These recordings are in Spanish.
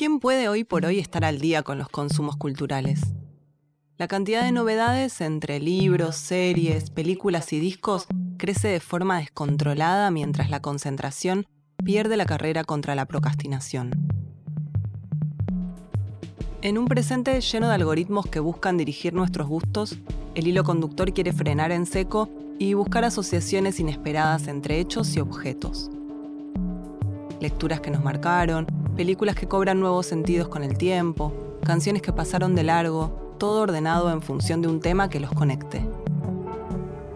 ¿Quién puede hoy por hoy estar al día con los consumos culturales? La cantidad de novedades entre libros, series, películas y discos crece de forma descontrolada mientras la concentración pierde la carrera contra la procrastinación. En un presente lleno de algoritmos que buscan dirigir nuestros gustos, el hilo conductor quiere frenar en seco y buscar asociaciones inesperadas entre hechos y objetos. Lecturas que nos marcaron, películas que cobran nuevos sentidos con el tiempo, canciones que pasaron de largo, todo ordenado en función de un tema que los conecte.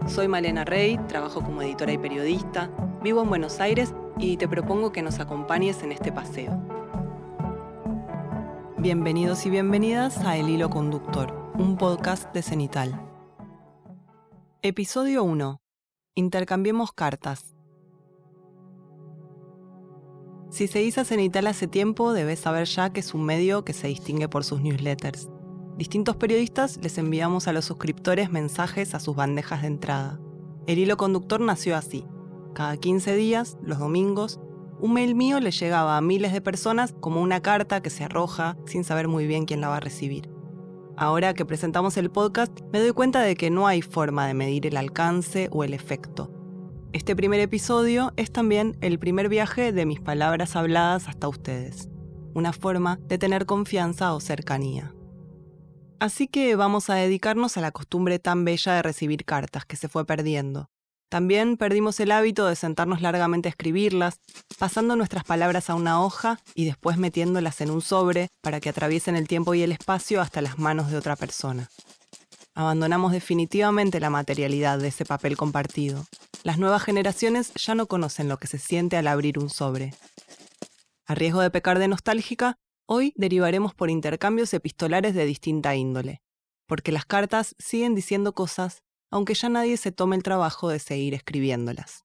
Soy Malena Rey, trabajo como editora y periodista, vivo en Buenos Aires y te propongo que nos acompañes en este paseo. Bienvenidos y bienvenidas a El Hilo Conductor, un podcast de Cenital. Episodio 1. Intercambiemos cartas. Si seguís a Cenital hace tiempo, debes saber ya que es un medio que se distingue por sus newsletters. Distintos periodistas les enviamos a los suscriptores mensajes a sus bandejas de entrada. El hilo conductor nació así. Cada 15 días, los domingos, un mail mío le llegaba a miles de personas como una carta que se arroja sin saber muy bien quién la va a recibir. Ahora que presentamos el podcast, me doy cuenta de que no hay forma de medir el alcance o el efecto. Este primer episodio es también el primer viaje de mis palabras habladas hasta ustedes, una forma de tener confianza o cercanía. Así que vamos a dedicarnos a la costumbre tan bella de recibir cartas que se fue perdiendo. También perdimos el hábito de sentarnos largamente a escribirlas, pasando nuestras palabras a una hoja y después metiéndolas en un sobre para que atraviesen el tiempo y el espacio hasta las manos de otra persona. Abandonamos definitivamente la materialidad de ese papel compartido. Las nuevas generaciones ya no conocen lo que se siente al abrir un sobre. A riesgo de pecar de nostálgica, hoy derivaremos por intercambios epistolares de distinta índole, porque las cartas siguen diciendo cosas, aunque ya nadie se tome el trabajo de seguir escribiéndolas.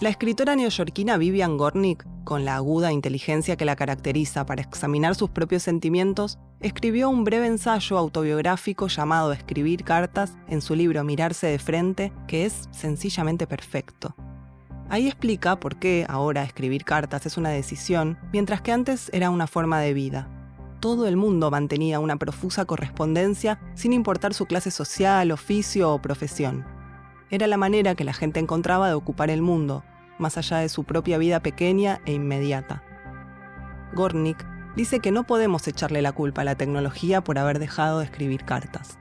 La escritora neoyorquina Vivian Gornick, con la aguda inteligencia que la caracteriza para examinar sus propios sentimientos, escribió un breve ensayo autobiográfico llamado Escribir cartas en su libro Mirarse de frente, que es sencillamente perfecto. Ahí explica por qué ahora escribir cartas es una decisión, mientras que antes era una forma de vida. Todo el mundo mantenía una profusa correspondencia sin importar su clase social, oficio o profesión era la manera que la gente encontraba de ocupar el mundo, más allá de su propia vida pequeña e inmediata. Gornick dice que no podemos echarle la culpa a la tecnología por haber dejado de escribir cartas.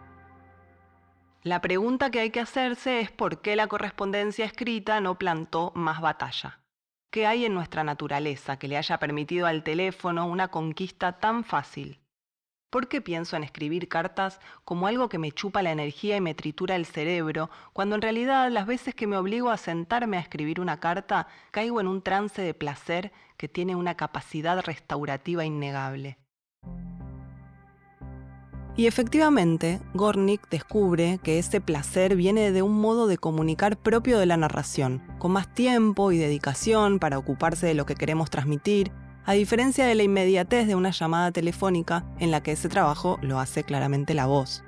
La pregunta que hay que hacerse es por qué la correspondencia escrita no plantó más batalla. ¿Qué hay en nuestra naturaleza que le haya permitido al teléfono una conquista tan fácil? ¿Por qué pienso en escribir cartas como algo que me chupa la energía y me tritura el cerebro, cuando en realidad las veces que me obligo a sentarme a escribir una carta caigo en un trance de placer que tiene una capacidad restaurativa innegable? Y efectivamente, Gornick descubre que ese placer viene de un modo de comunicar propio de la narración, con más tiempo y dedicación para ocuparse de lo que queremos transmitir, a diferencia de la inmediatez de una llamada telefónica en la que ese trabajo lo hace claramente la voz.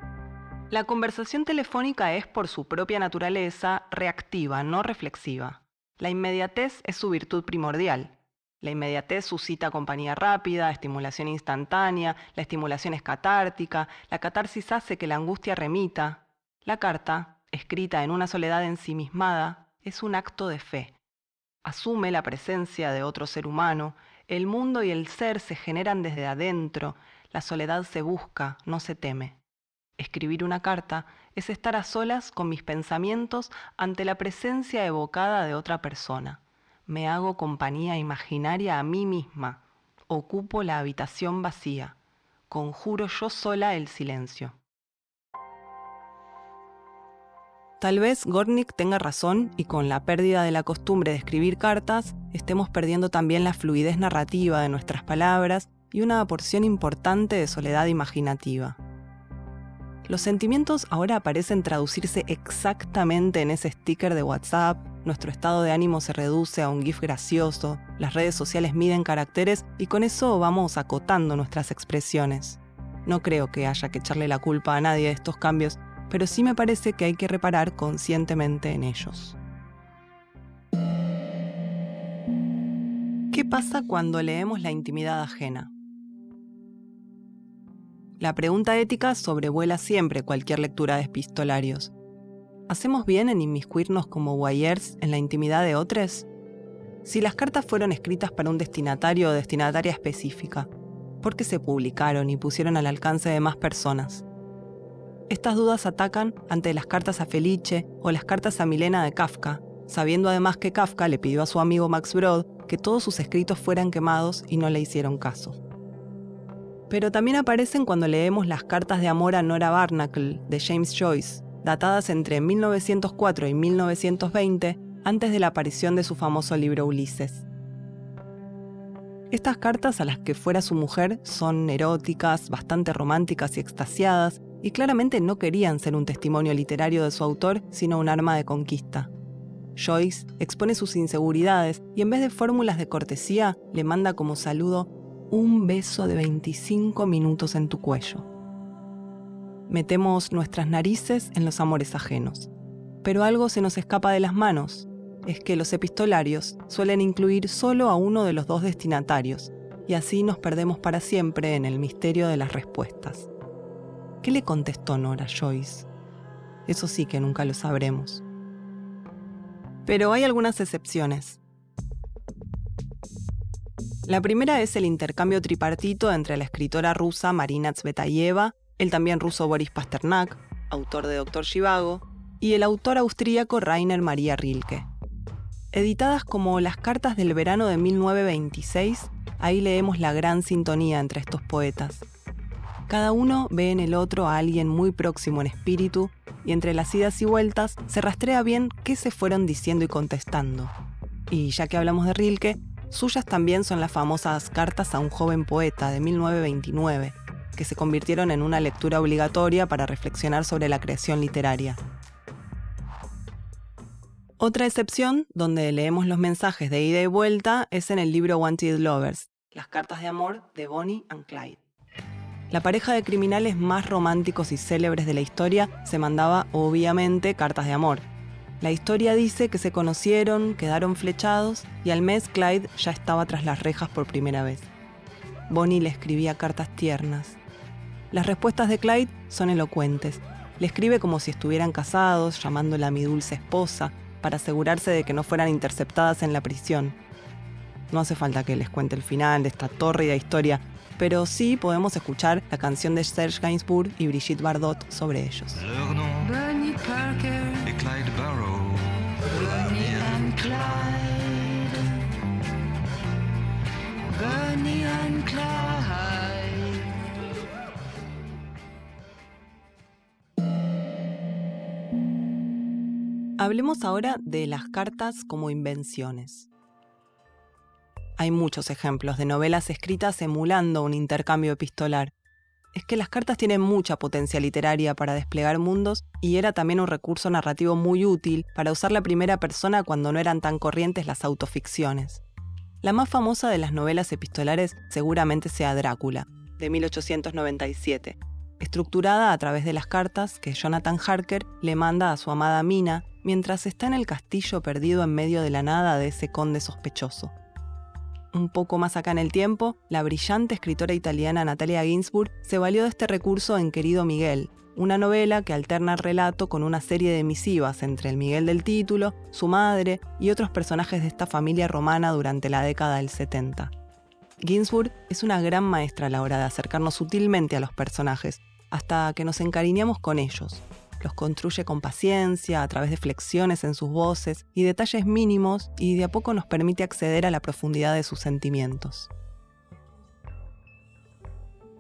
La conversación telefónica es por su propia naturaleza reactiva, no reflexiva. La inmediatez es su virtud primordial. La inmediatez suscita compañía rápida, estimulación instantánea, la estimulación es catártica, la catarsis hace que la angustia remita. La carta, escrita en una soledad ensimismada, es un acto de fe. Asume la presencia de otro ser humano, el mundo y el ser se generan desde adentro, la soledad se busca, no se teme. Escribir una carta es estar a solas con mis pensamientos ante la presencia evocada de otra persona. Me hago compañía imaginaria a mí misma. Ocupo la habitación vacía. Conjuro yo sola el silencio. Tal vez Gornick tenga razón y con la pérdida de la costumbre de escribir cartas, estemos perdiendo también la fluidez narrativa de nuestras palabras y una porción importante de soledad imaginativa. Los sentimientos ahora parecen traducirse exactamente en ese sticker de WhatsApp, nuestro estado de ánimo se reduce a un GIF gracioso, las redes sociales miden caracteres y con eso vamos acotando nuestras expresiones. No creo que haya que echarle la culpa a nadie de estos cambios, pero sí me parece que hay que reparar conscientemente en ellos. ¿Qué pasa cuando leemos la intimidad ajena? La pregunta ética sobrevuela siempre cualquier lectura de epistolarios. ¿Hacemos bien en inmiscuirnos como guayers en la intimidad de otros? Si las cartas fueron escritas para un destinatario o destinataria específica, ¿por qué se publicaron y pusieron al alcance de más personas? Estas dudas atacan ante las cartas a Felice o las cartas a Milena de Kafka, sabiendo además que Kafka le pidió a su amigo Max Brod que todos sus escritos fueran quemados y no le hicieron caso. Pero también aparecen cuando leemos las cartas de amor a Nora Barnacle de James Joyce, datadas entre 1904 y 1920, antes de la aparición de su famoso libro Ulises. Estas cartas a las que fuera su mujer son eróticas, bastante románticas y extasiadas, y claramente no querían ser un testimonio literario de su autor, sino un arma de conquista. Joyce expone sus inseguridades y en vez de fórmulas de cortesía, le manda como saludo un beso de 25 minutos en tu cuello. Metemos nuestras narices en los amores ajenos. Pero algo se nos escapa de las manos. Es que los epistolarios suelen incluir solo a uno de los dos destinatarios, y así nos perdemos para siempre en el misterio de las respuestas. ¿Qué le contestó Nora Joyce? Eso sí que nunca lo sabremos. Pero hay algunas excepciones. La primera es el intercambio tripartito entre la escritora rusa Marina Tsvetaeva, el también ruso Boris Pasternak, autor de Doctor Zhivago, y el autor austríaco Rainer Maria Rilke. Editadas como Las cartas del verano de 1926, ahí leemos la gran sintonía entre estos poetas. Cada uno ve en el otro a alguien muy próximo en espíritu y entre las idas y vueltas se rastrea bien qué se fueron diciendo y contestando. Y ya que hablamos de Rilke, Suyas también son las famosas Cartas a un joven poeta de 1929, que se convirtieron en una lectura obligatoria para reflexionar sobre la creación literaria. Otra excepción, donde leemos los mensajes de ida y vuelta, es en el libro Wanted Lovers, las cartas de amor de Bonnie and Clyde. La pareja de criminales más románticos y célebres de la historia se mandaba obviamente cartas de amor, la historia dice que se conocieron, quedaron flechados y al mes Clyde ya estaba tras las rejas por primera vez. Bonnie le escribía cartas tiernas. Las respuestas de Clyde son elocuentes. Le escribe como si estuvieran casados, llamándola mi dulce esposa, para asegurarse de que no fueran interceptadas en la prisión. No hace falta que les cuente el final de esta tórrida historia, pero sí podemos escuchar la canción de Serge Gainsbourg y Brigitte Bardot sobre ellos. Hablemos ahora de las cartas como invenciones. Hay muchos ejemplos de novelas escritas emulando un intercambio epistolar. Es que las cartas tienen mucha potencia literaria para desplegar mundos y era también un recurso narrativo muy útil para usar la primera persona cuando no eran tan corrientes las autoficciones. La más famosa de las novelas epistolares seguramente sea Drácula, de 1897, estructurada a través de las cartas que Jonathan Harker le manda a su amada Mina mientras está en el castillo perdido en medio de la nada de ese conde sospechoso. Un poco más acá en el tiempo, la brillante escritora italiana Natalia Ginsburg se valió de este recurso en Querido Miguel, una novela que alterna el relato con una serie de misivas entre el Miguel del título, su madre y otros personajes de esta familia romana durante la década del 70. Ginsburg es una gran maestra a la hora de acercarnos sutilmente a los personajes, hasta que nos encariñamos con ellos, los construye con paciencia, a través de flexiones en sus voces y detalles mínimos, y de a poco nos permite acceder a la profundidad de sus sentimientos.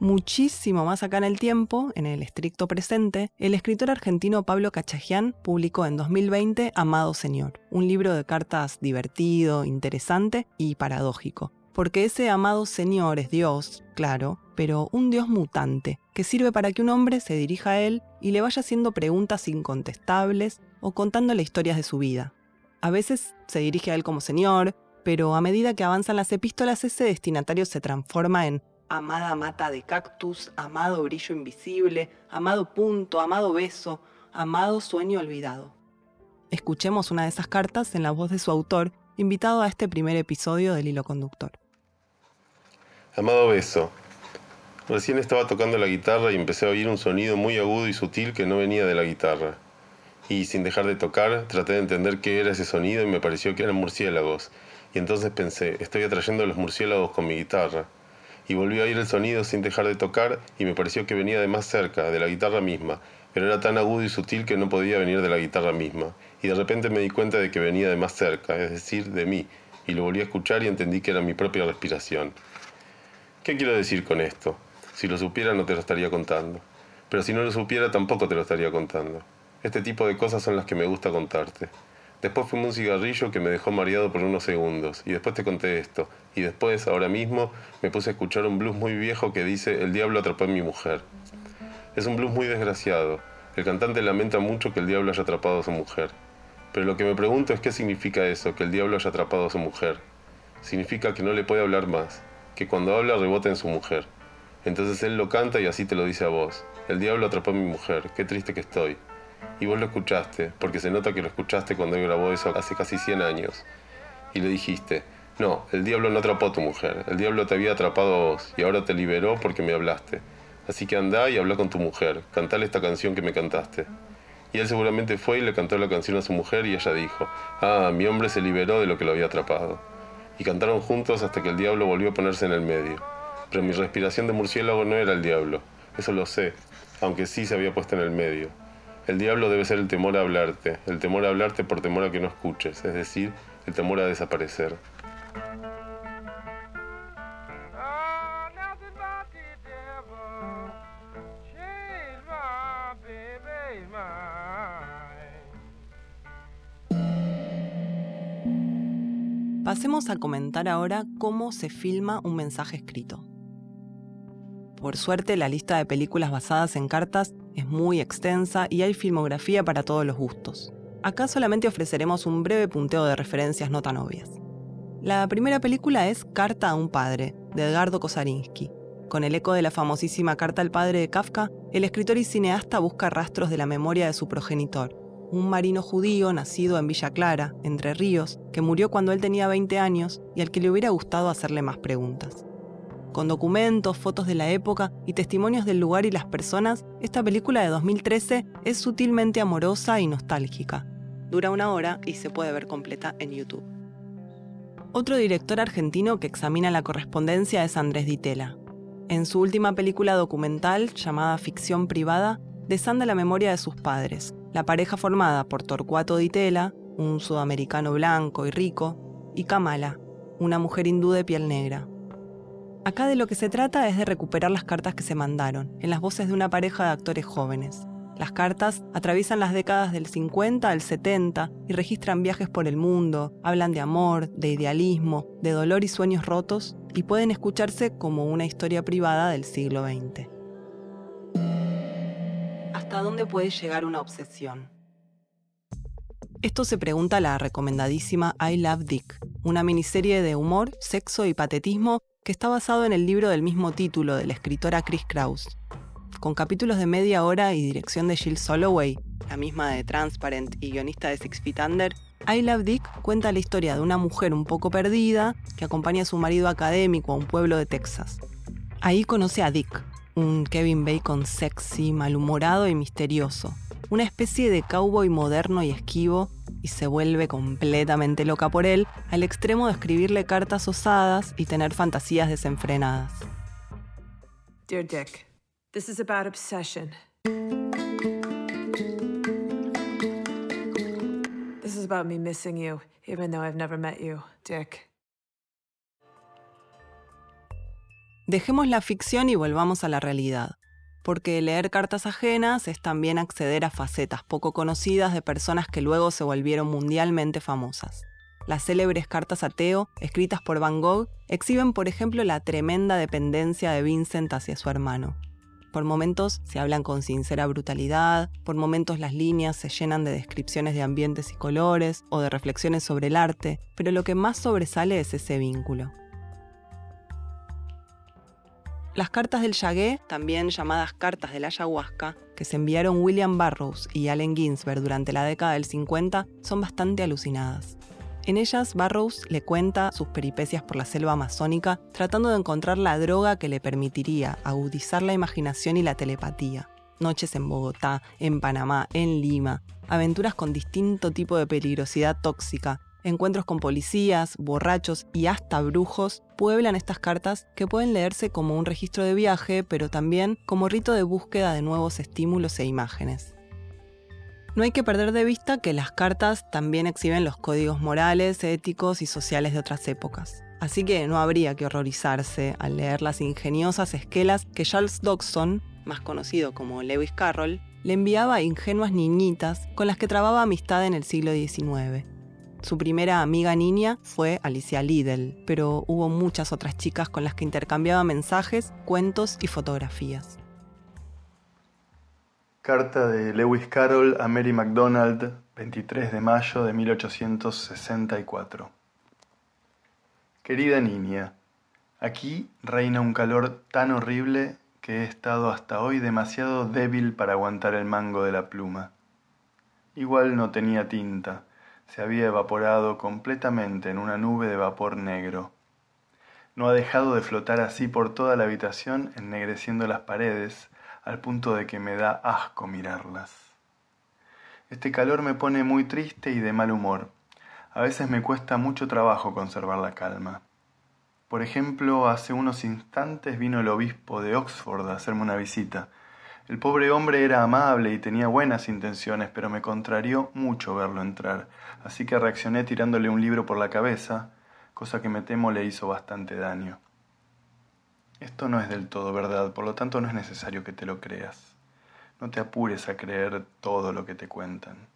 Muchísimo más acá en el tiempo, en el estricto presente, el escritor argentino Pablo Cachajian publicó en 2020 Amado Señor, un libro de cartas divertido, interesante y paradójico, porque ese amado Señor es Dios, claro, pero un Dios mutante, que sirve para que un hombre se dirija a él y le vaya haciendo preguntas incontestables o contándole historias de su vida. A veces se dirige a él como Señor, pero a medida que avanzan las epístolas ese destinatario se transforma en amada mata de cactus, amado brillo invisible, amado punto, amado beso, amado sueño olvidado. Escuchemos una de esas cartas en la voz de su autor invitado a este primer episodio del Hilo Conductor. Amado Beso, recién estaba tocando la guitarra y empecé a oír un sonido muy agudo y sutil que no venía de la guitarra. Y sin dejar de tocar, traté de entender qué era ese sonido y me pareció que eran murciélagos. Y entonces pensé, estoy atrayendo a los murciélagos con mi guitarra. Y volví a oír el sonido sin dejar de tocar y me pareció que venía de más cerca, de la guitarra misma, pero era tan agudo y sutil que no podía venir de la guitarra misma. Y de repente me di cuenta de que venía de más cerca, es decir, de mí, y lo volví a escuchar y entendí que era mi propia respiración. ¿Qué quiero decir con esto? Si lo supiera no te lo estaría contando. Pero si no lo supiera tampoco te lo estaría contando. Este tipo de cosas son las que me gusta contarte. Después fumé un cigarrillo que me dejó mareado por unos segundos, y después te conté esto, y después, ahora mismo, me puse a escuchar un blues muy viejo que dice El diablo atrapó a mi mujer. Es un blues muy desgraciado. El cantante lamenta mucho que el diablo haya atrapado a su mujer. Pero lo que me pregunto es qué significa eso, que el diablo haya atrapado a su mujer. Significa que no le puede hablar más, que cuando habla rebota en su mujer. Entonces él lo canta y así te lo dice a vos. El diablo atrapó a mi mujer, qué triste que estoy. Y vos lo escuchaste, porque se nota que lo escuchaste cuando él grabó eso hace casi 100 años. Y le dijiste, no, el diablo no atrapó a tu mujer, el diablo te había atrapado a vos y ahora te liberó porque me hablaste. Así que anda y habla con tu mujer, cantale esta canción que me cantaste. Y él seguramente fue y le cantó la canción a su mujer y ella dijo, ah, mi hombre se liberó de lo que lo había atrapado. Y cantaron juntos hasta que el diablo volvió a ponerse en el medio. Pero mi respiración de murciélago no era el diablo, eso lo sé, aunque sí se había puesto en el medio. El diablo debe ser el temor a hablarte, el temor a hablarte por temor a que no escuches, es decir, el temor a desaparecer. Pasemos a comentar ahora cómo se filma un mensaje escrito. Por suerte, la lista de películas basadas en cartas es muy extensa y hay filmografía para todos los gustos. Acá solamente ofreceremos un breve punteo de referencias no tan obvias. La primera película es Carta a un padre, de Edgardo Kosarinsky. Con el eco de la famosísima Carta al padre de Kafka, el escritor y cineasta busca rastros de la memoria de su progenitor, un marino judío nacido en Villa Clara, Entre Ríos, que murió cuando él tenía 20 años y al que le hubiera gustado hacerle más preguntas. Con documentos, fotos de la época y testimonios del lugar y las personas, esta película de 2013 es sutilmente amorosa y nostálgica. Dura una hora y se puede ver completa en YouTube. Otro director argentino que examina la correspondencia es Andrés Ditela. En su última película documental, llamada Ficción Privada, desanda la memoria de sus padres, la pareja formada por Torcuato Ditela, un sudamericano blanco y rico, y Kamala, una mujer hindú de piel negra. Acá de lo que se trata es de recuperar las cartas que se mandaron, en las voces de una pareja de actores jóvenes. Las cartas atraviesan las décadas del 50 al 70 y registran viajes por el mundo, hablan de amor, de idealismo, de dolor y sueños rotos y pueden escucharse como una historia privada del siglo XX. ¿Hasta dónde puede llegar una obsesión? Esto se pregunta la recomendadísima I Love Dick, una miniserie de humor, sexo y patetismo que está basado en el libro del mismo título de la escritora Chris Kraus. Con capítulos de media hora y dirección de Jill Soloway, la misma de Transparent y guionista de Six Feet Under, I Love Dick cuenta la historia de una mujer un poco perdida que acompaña a su marido académico a un pueblo de Texas. Ahí conoce a Dick, un Kevin Bacon sexy, malhumorado y misterioso, una especie de cowboy moderno y esquivo y se vuelve completamente loca por él, al extremo de escribirle cartas osadas y tener fantasías desenfrenadas. Dear Dick, this is about obsession. This is about me missing you, even though I've never met you, Dick. Dejemos la ficción y volvamos a la realidad porque leer cartas ajenas es también acceder a facetas poco conocidas de personas que luego se volvieron mundialmente famosas. Las célebres cartas a Teo, escritas por Van Gogh, exhiben, por ejemplo, la tremenda dependencia de Vincent hacia su hermano. Por momentos se hablan con sincera brutalidad, por momentos las líneas se llenan de descripciones de ambientes y colores o de reflexiones sobre el arte, pero lo que más sobresale es ese vínculo. Las cartas del Yagué, también llamadas cartas de la ayahuasca, que se enviaron William Burroughs y Allen Ginsberg durante la década del 50, son bastante alucinadas. En ellas, Barrows le cuenta sus peripecias por la selva amazónica, tratando de encontrar la droga que le permitiría agudizar la imaginación y la telepatía. Noches en Bogotá, en Panamá, en Lima, aventuras con distinto tipo de peligrosidad tóxica, encuentros con policías, borrachos y hasta brujos pueblan estas cartas que pueden leerse como un registro de viaje, pero también como rito de búsqueda de nuevos estímulos e imágenes. No hay que perder de vista que las cartas también exhiben los códigos morales, éticos y sociales de otras épocas. Así que no habría que horrorizarse al leer las ingeniosas esquelas que Charles Dodgson, más conocido como Lewis Carroll, le enviaba a ingenuas niñitas con las que trababa amistad en el siglo XIX. Su primera amiga niña fue Alicia Liddell, pero hubo muchas otras chicas con las que intercambiaba mensajes, cuentos y fotografías. Carta de Lewis Carroll a Mary MacDonald, 23 de mayo de 1864. Querida niña, aquí reina un calor tan horrible que he estado hasta hoy demasiado débil para aguantar el mango de la pluma. Igual no tenía tinta, se había evaporado completamente en una nube de vapor negro. No ha dejado de flotar así por toda la habitación, ennegreciendo las paredes, al punto de que me da asco mirarlas. Este calor me pone muy triste y de mal humor. A veces me cuesta mucho trabajo conservar la calma. Por ejemplo, hace unos instantes vino el obispo de Oxford a hacerme una visita. El pobre hombre era amable y tenía buenas intenciones, pero me contrarió mucho verlo entrar, así que reaccioné tirándole un libro por la cabeza, cosa que me temo le hizo bastante daño. Esto no es del todo verdad, por lo tanto no es necesario que te lo creas. No te apures a creer todo lo que te cuentan.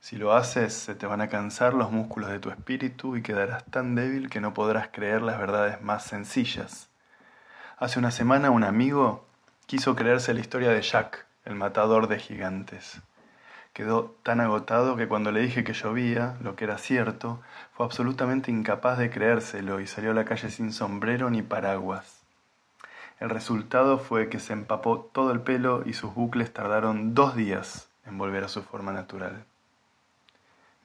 Si lo haces, se te van a cansar los músculos de tu espíritu y quedarás tan débil que no podrás creer las verdades más sencillas. Hace una semana un amigo quiso creerse la historia de Jack, el matador de gigantes. Quedó tan agotado que cuando le dije que llovía, lo que era cierto, fue absolutamente incapaz de creérselo y salió a la calle sin sombrero ni paraguas. El resultado fue que se empapó todo el pelo y sus bucles tardaron dos días en volver a su forma natural.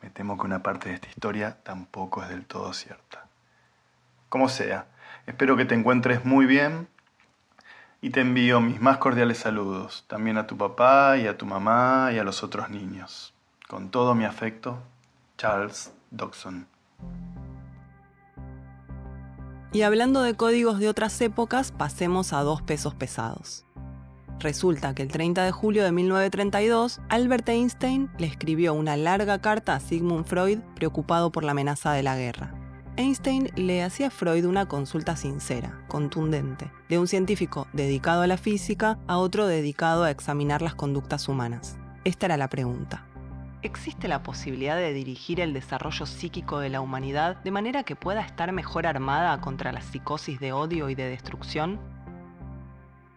Me temo que una parte de esta historia tampoco es del todo cierta. Como sea, espero que te encuentres muy bien y te envío mis más cordiales saludos, también a tu papá y a tu mamá y a los otros niños. Con todo mi afecto, Charles Dodson. Y hablando de códigos de otras épocas, pasemos a dos pesos pesados. Resulta que el 30 de julio de 1932, Albert Einstein le escribió una larga carta a Sigmund Freud preocupado por la amenaza de la guerra. Einstein le hacía a Freud una consulta sincera, contundente, de un científico dedicado a la física a otro dedicado a examinar las conductas humanas. Esta era la pregunta. ¿Existe la posibilidad de dirigir el desarrollo psíquico de la humanidad de manera que pueda estar mejor armada contra la psicosis de odio y de destrucción?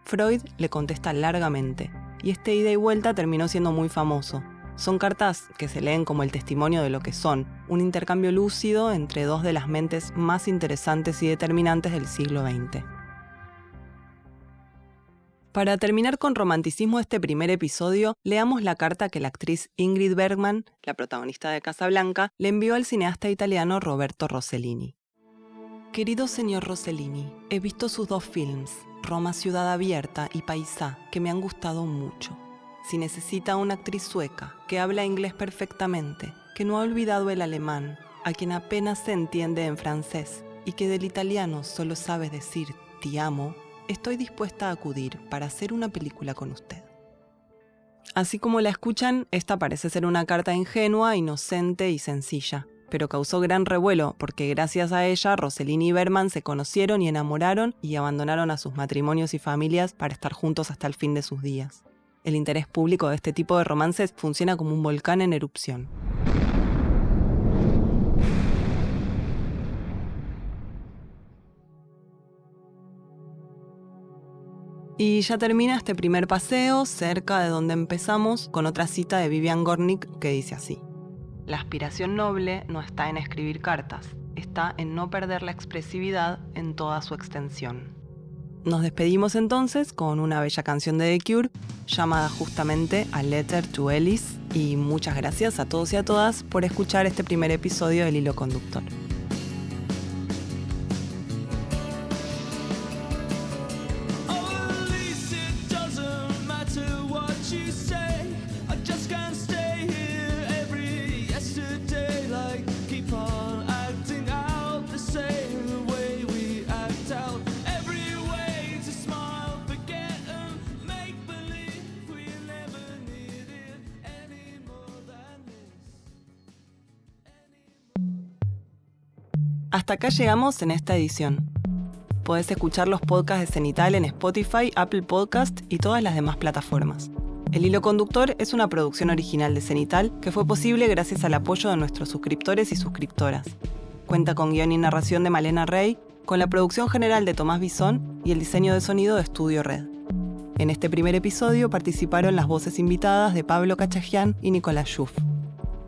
Freud le contesta largamente, y este ida y vuelta terminó siendo muy famoso, son cartas que se leen como el testimonio de lo que son, un intercambio lúcido entre dos de las mentes más interesantes y determinantes del siglo XX. Para terminar con romanticismo este primer episodio, leamos la carta que la actriz Ingrid Bergman, la protagonista de Casablanca, le envió al cineasta italiano Roberto Rossellini. Querido señor Rossellini, he visto sus dos films, Roma Ciudad Abierta y Paisá, que me han gustado mucho si necesita una actriz sueca que habla inglés perfectamente, que no ha olvidado el alemán, a quien apenas se entiende en francés y que del italiano solo sabe decir te amo, estoy dispuesta a acudir para hacer una película con usted. Así como la escuchan, esta parece ser una carta ingenua, inocente y sencilla, pero causó gran revuelo porque gracias a ella Rossellini y Berman se conocieron y enamoraron y abandonaron a sus matrimonios y familias para estar juntos hasta el fin de sus días. El interés público de este tipo de romances funciona como un volcán en erupción. Y ya termina este primer paseo cerca de donde empezamos con otra cita de Vivian Gornick que dice así. La aspiración noble no está en escribir cartas, está en no perder la expresividad en toda su extensión. Nos despedimos entonces con una bella canción de The Cure llamada justamente A Letter to Ellis y muchas gracias a todos y a todas por escuchar este primer episodio del Hilo Conductor. Hasta acá llegamos en esta edición. Podés escuchar los podcasts de Cenital en Spotify, Apple Podcast y todas las demás plataformas. El Hilo Conductor es una producción original de Cenital que fue posible gracias al apoyo de nuestros suscriptores y suscriptoras. Cuenta con guion y narración de Malena Rey, con la producción general de Tomás Bisón y el diseño de sonido de Estudio Red. En este primer episodio participaron las voces invitadas de Pablo Cachajian y Nicolás Schuff.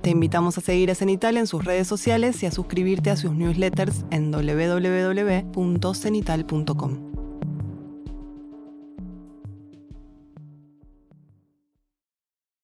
Te invitamos a seguir a Cenital en sus redes sociales y a suscribirte a sus newsletters en www.cenital.com.